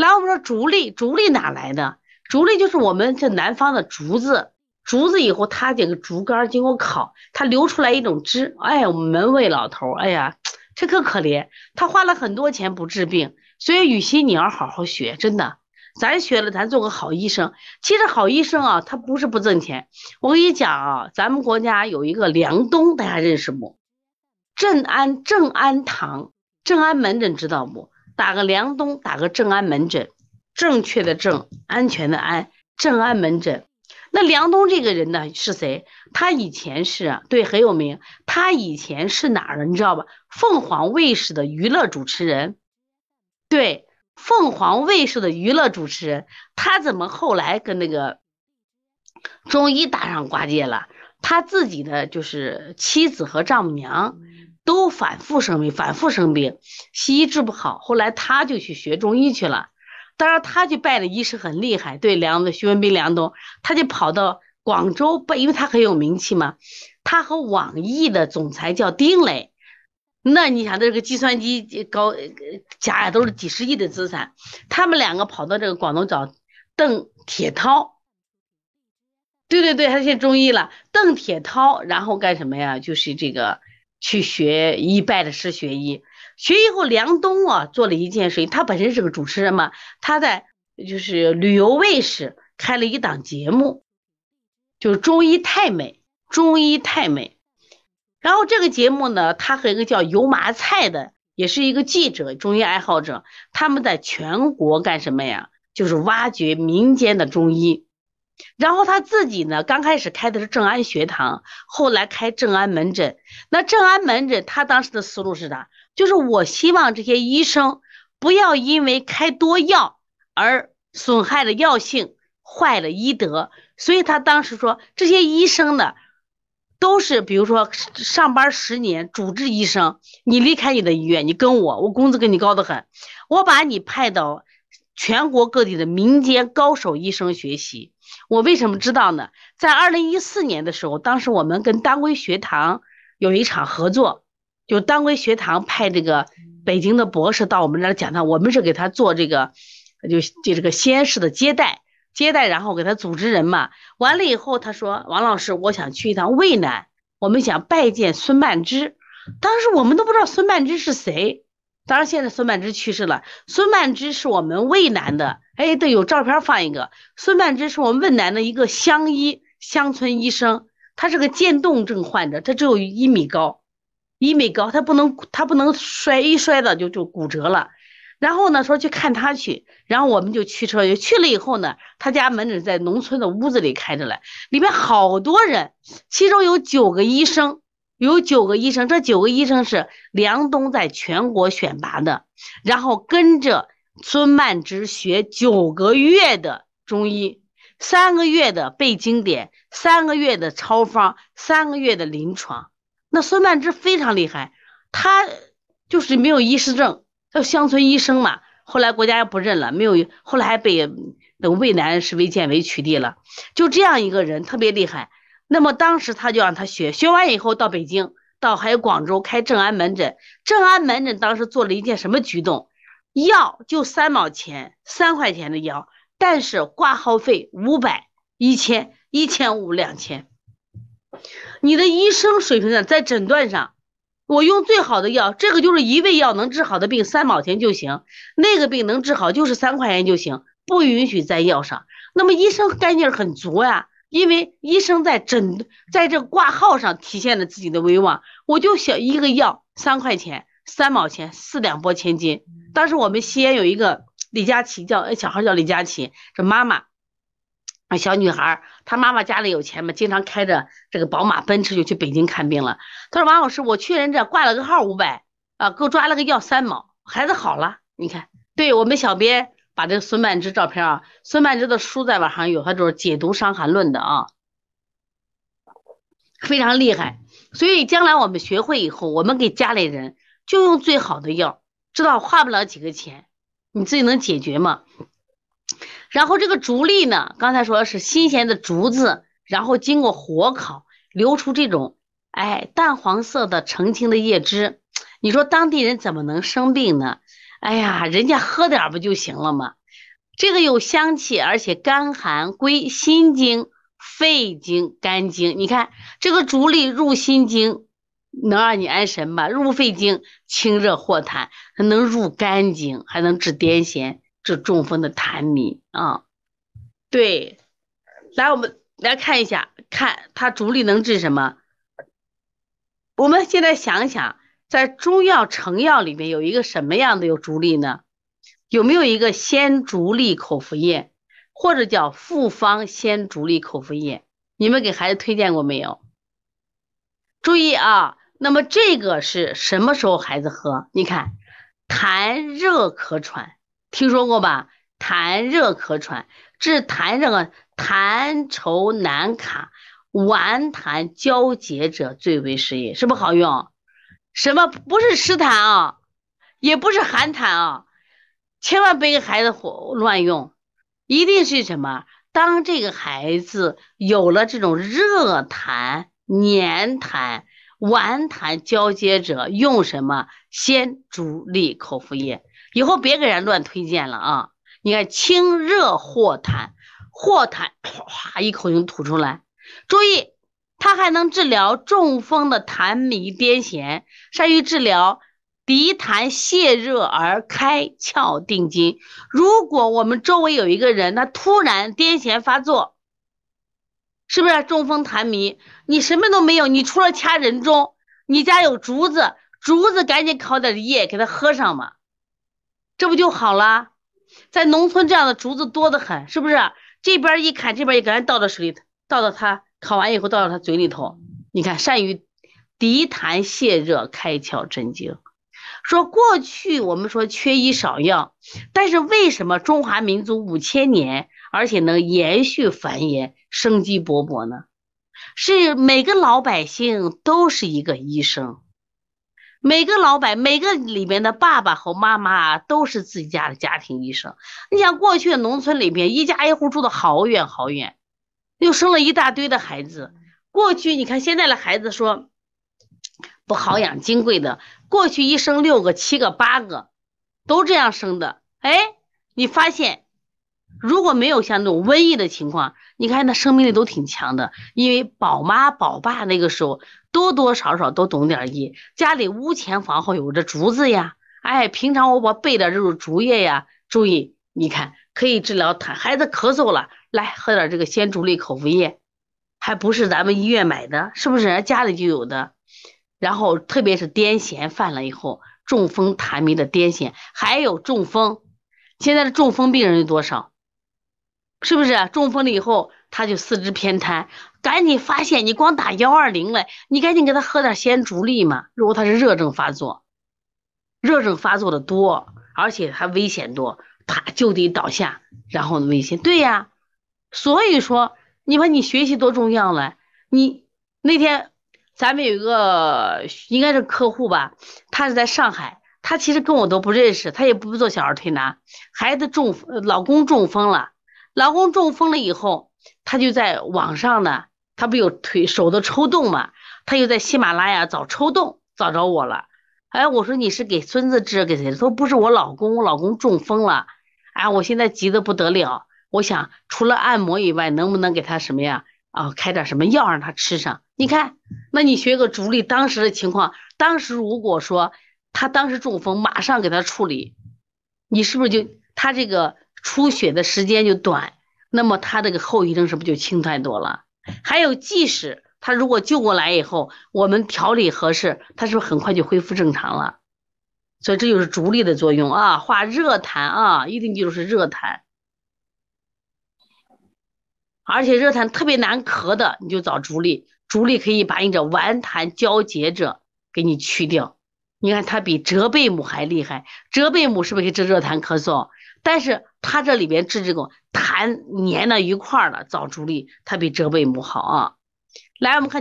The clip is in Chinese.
来，我们说竹粒，竹粒哪来的？竹粒就是我们这南方的竹子，竹子以后它这个竹竿经过烤，它流出来一种汁。哎，我们门卫老头，哎呀，这可可怜，他花了很多钱不治病。所以雨欣，你要好好学，真的，咱学了，咱做个好医生。其实好医生啊，他不是不挣钱。我跟你讲啊，咱们国家有一个梁冬，大家认识不？正安正安堂、正安门诊知道不？打个梁东，打个正安门诊，正确的正，安全的安，正安门诊。那梁东这个人呢是谁？他以前是对很有名，他以前是哪儿的？你知道吧？凤凰卫视的娱乐主持人。对，凤凰卫视的娱乐主持人，他怎么后来跟那个中医搭上挂界了？他自己的就是妻子和丈母娘都反复生病，反复生病，西医治不好，后来他就去学中医去了。当然，他去拜的医师很厉害，对梁的徐文斌、梁东，他就跑到广州拜，因为他很有名气嘛。他和网易的总裁叫丁磊。那你想，这个计算机高家呀，都是几十亿的资产。他们两个跑到这个广东找邓铁涛，对对对，他学中医了。邓铁涛，然后干什么呀？就是这个去学医，拜的师学医。学医后，梁冬啊做了一件事情。他本身是个主持人嘛，他在就是旅游卫视开了一档节目，就是中医太美，中医太美。然后这个节目呢，他和一个叫油麻菜的，也是一个记者、中医爱好者，他们在全国干什么呀？就是挖掘民间的中医。然后他自己呢，刚开始开的是正安学堂，后来开正安门诊。那正安门诊，他当时的思路是啥？就是我希望这些医生不要因为开多药而损害了药性，坏了医德。所以他当时说，这些医生呢。都是，比如说上班十年，主治医生，你离开你的医院，你跟我，我工资给你高得很，我把你派到全国各地的民间高手医生学习。我为什么知道呢？在二零一四年的时候，当时我们跟当归学堂有一场合作，就当归学堂派这个北京的博士到我们这儿讲堂，我们是给他做这个，就就这个西安市的接待。接待，然后给他组织人嘛。完了以后，他说：“王老师，我想去一趟渭南，我们想拜见孙曼芝。”当时我们都不知道孙曼芝是谁。当然，现在孙曼芝去世了。孙曼芝是我们渭南的，哎，对，有照片放一个。孙曼芝是我们渭南的一个乡医、乡村医生，他是个渐冻症患者，他只有一米高，一米高，他不能，他不能摔，一摔倒就就骨折了。然后呢，说去看他去，然后我们就驱车去。去了以后呢，他家门诊在农村的屋子里开着嘞，里面好多人，其中有九个医生，有九个医生，这九个医生是梁冬在全国选拔的，然后跟着孙曼芝学九个月的中医，三个月的背经典，三个月的抄方，三个月的临床。那孙曼芝非常厉害，他就是没有医师证。叫乡村医生嘛，后来国家也不认了，没有，后来还被等渭南市卫健委取缔了。就这样一个人特别厉害，那么当时他就让他学，学完以后到北京，到还有广州开正安门诊。正安门诊当时做了一件什么举动？药就三毛钱，三块钱的药，但是挂号费五百、一千、一千五、两千。你的医生水平呢，在诊断上。我用最好的药，这个就是一味药能治好的病，三毛钱就行；那个病能治好就是三块钱就行，不允许在药上。那么医生干劲很足呀，因为医生在诊，在这挂号上体现了自己的威望。我就想一个药三块钱，三毛钱，四两拨千斤。当时我们西安有一个李佳琦，叫小孩叫李佳琦，这妈妈。啊，小女孩，她妈妈家里有钱嘛，经常开着这个宝马、奔驰就去北京看病了。她说：“王老师，我去人这挂了个号五百，啊，给我抓了个药三毛，孩子好了。你看，对我们小编把这个孙曼芝照片啊，孙曼芝的书在网上有，他就是解读《伤寒论》的啊，非常厉害。所以将来我们学会以后，我们给家里人就用最好的药，知道花不了几个钱，你自己能解决吗？”然后这个竹粒呢，刚才说是新鲜的竹子，然后经过火烤，流出这种哎淡黄色的澄清的叶汁。你说当地人怎么能生病呢？哎呀，人家喝点不就行了吗？这个有香气，而且甘寒，归心经、肺经、肝经。你看这个竹沥入心经，能让你安神吧？入肺经清热化痰，还能入肝经，还能治癫痫、治中风的痰迷啊。对，来我们来看一下，看它竹沥能治什么？我们现在想想，在中药成药里面有一个什么样的有竹沥呢？有没有一个鲜竹沥口服液，或者叫复方鲜竹沥口服液？你们给孩子推荐过没有？注意啊，那么这个是什么时候孩子喝？你看，痰热咳喘，听说过吧？痰热咳喘治痰热、痰稠难卡、顽痰交结者最为适宜，是不是好用？什么不是湿痰啊？也不是寒痰啊？千万别给孩子胡乱用，一定是什么？当这个孩子有了这种热痰、黏痰、顽痰交接者，用什么鲜竹沥口服液？以后别给人乱推荐了啊！你看，清热化痰，化痰哗一口就吐出来。注意，它还能治疗中风的痰迷癫痫，善于治疗。鼻痰泄热而开窍定津。如果我们周围有一个人，他突然癫痫发作，是不是中风痰迷？你什么都没有，你除了掐人中，你家有竹子，竹子赶紧烤点叶给他喝上嘛，这不就好了？在农村这样的竹子多得很，是不是？这边一砍，这边也赶紧倒到水里，倒到他烤完以后倒到他嘴里头。你看，善于涤痰泄热、开窍镇惊。说过去我们说缺医少药，但是为什么中华民族五千年，而且能延续繁衍、生机勃勃呢？是每个老百姓都是一个医生，每个老百每个里面的爸爸和妈妈都是自己家的家庭医生。你想过去农村里边，一家一户住的好远好远，又生了一大堆的孩子。过去你看现在的孩子说。不好养金贵的，过去一生六个、七个、八个，都这样生的。哎，你发现如果没有像那种瘟疫的情况，你看那生命力都挺强的。因为宝妈宝爸那个时候多多少少都懂点医，家里屋前房后有着竹子呀。哎，平常我我备点这种竹叶呀。注意，你看可以治疗痰，孩子咳嗽了，来喝点这个鲜竹沥口服液，还不是咱们医院买的，是不是？人家家里就有的。然后，特别是癫痫犯了以后，中风痰迷的癫痫，还有中风，现在的中风病人有多少？是不是中风了以后，他就四肢偏瘫？赶紧发现，你光打幺二零了，你赶紧给他喝点鲜竹沥嘛。如果他是热症发作，热症发作的多，而且还危险多，他就地倒下，然后危险。对呀，所以说，你说你学习多重要了，你那天。咱们有一个应该是客户吧，他是在上海，他其实跟我都不认识，他也不做小儿推拿，孩子中，老公中风了，老公中风了以后，他就在网上呢，他不有腿手的抽动嘛，他又在喜马拉雅找抽动，找着我了，哎，我说你是给孙子治给谁？他说不是我老公，我老公中风了，哎，我现在急得不得了，我想除了按摩以外，能不能给他什么呀？啊，开点什么药让他吃上？你看，那你学个竹沥，当时的情况，当时如果说他当时中风，马上给他处理，你是不是就他这个出血的时间就短？那么他这个后遗症是不是就轻太多了？还有，即使他如果救过来以后，我们调理合适，他是不是很快就恢复正常了？所以这就是竹沥的作用啊，化热痰啊，一定记住是热痰。而且热痰特别难咳的，你就找竹沥，竹沥可以把你这顽痰交结者给你去掉。你看它比折贝母还厉害，折贝母是不是可以治热痰咳嗽？但是它这里边治这种痰粘到一块儿了，找竹沥它比折贝母好啊。来，我们看。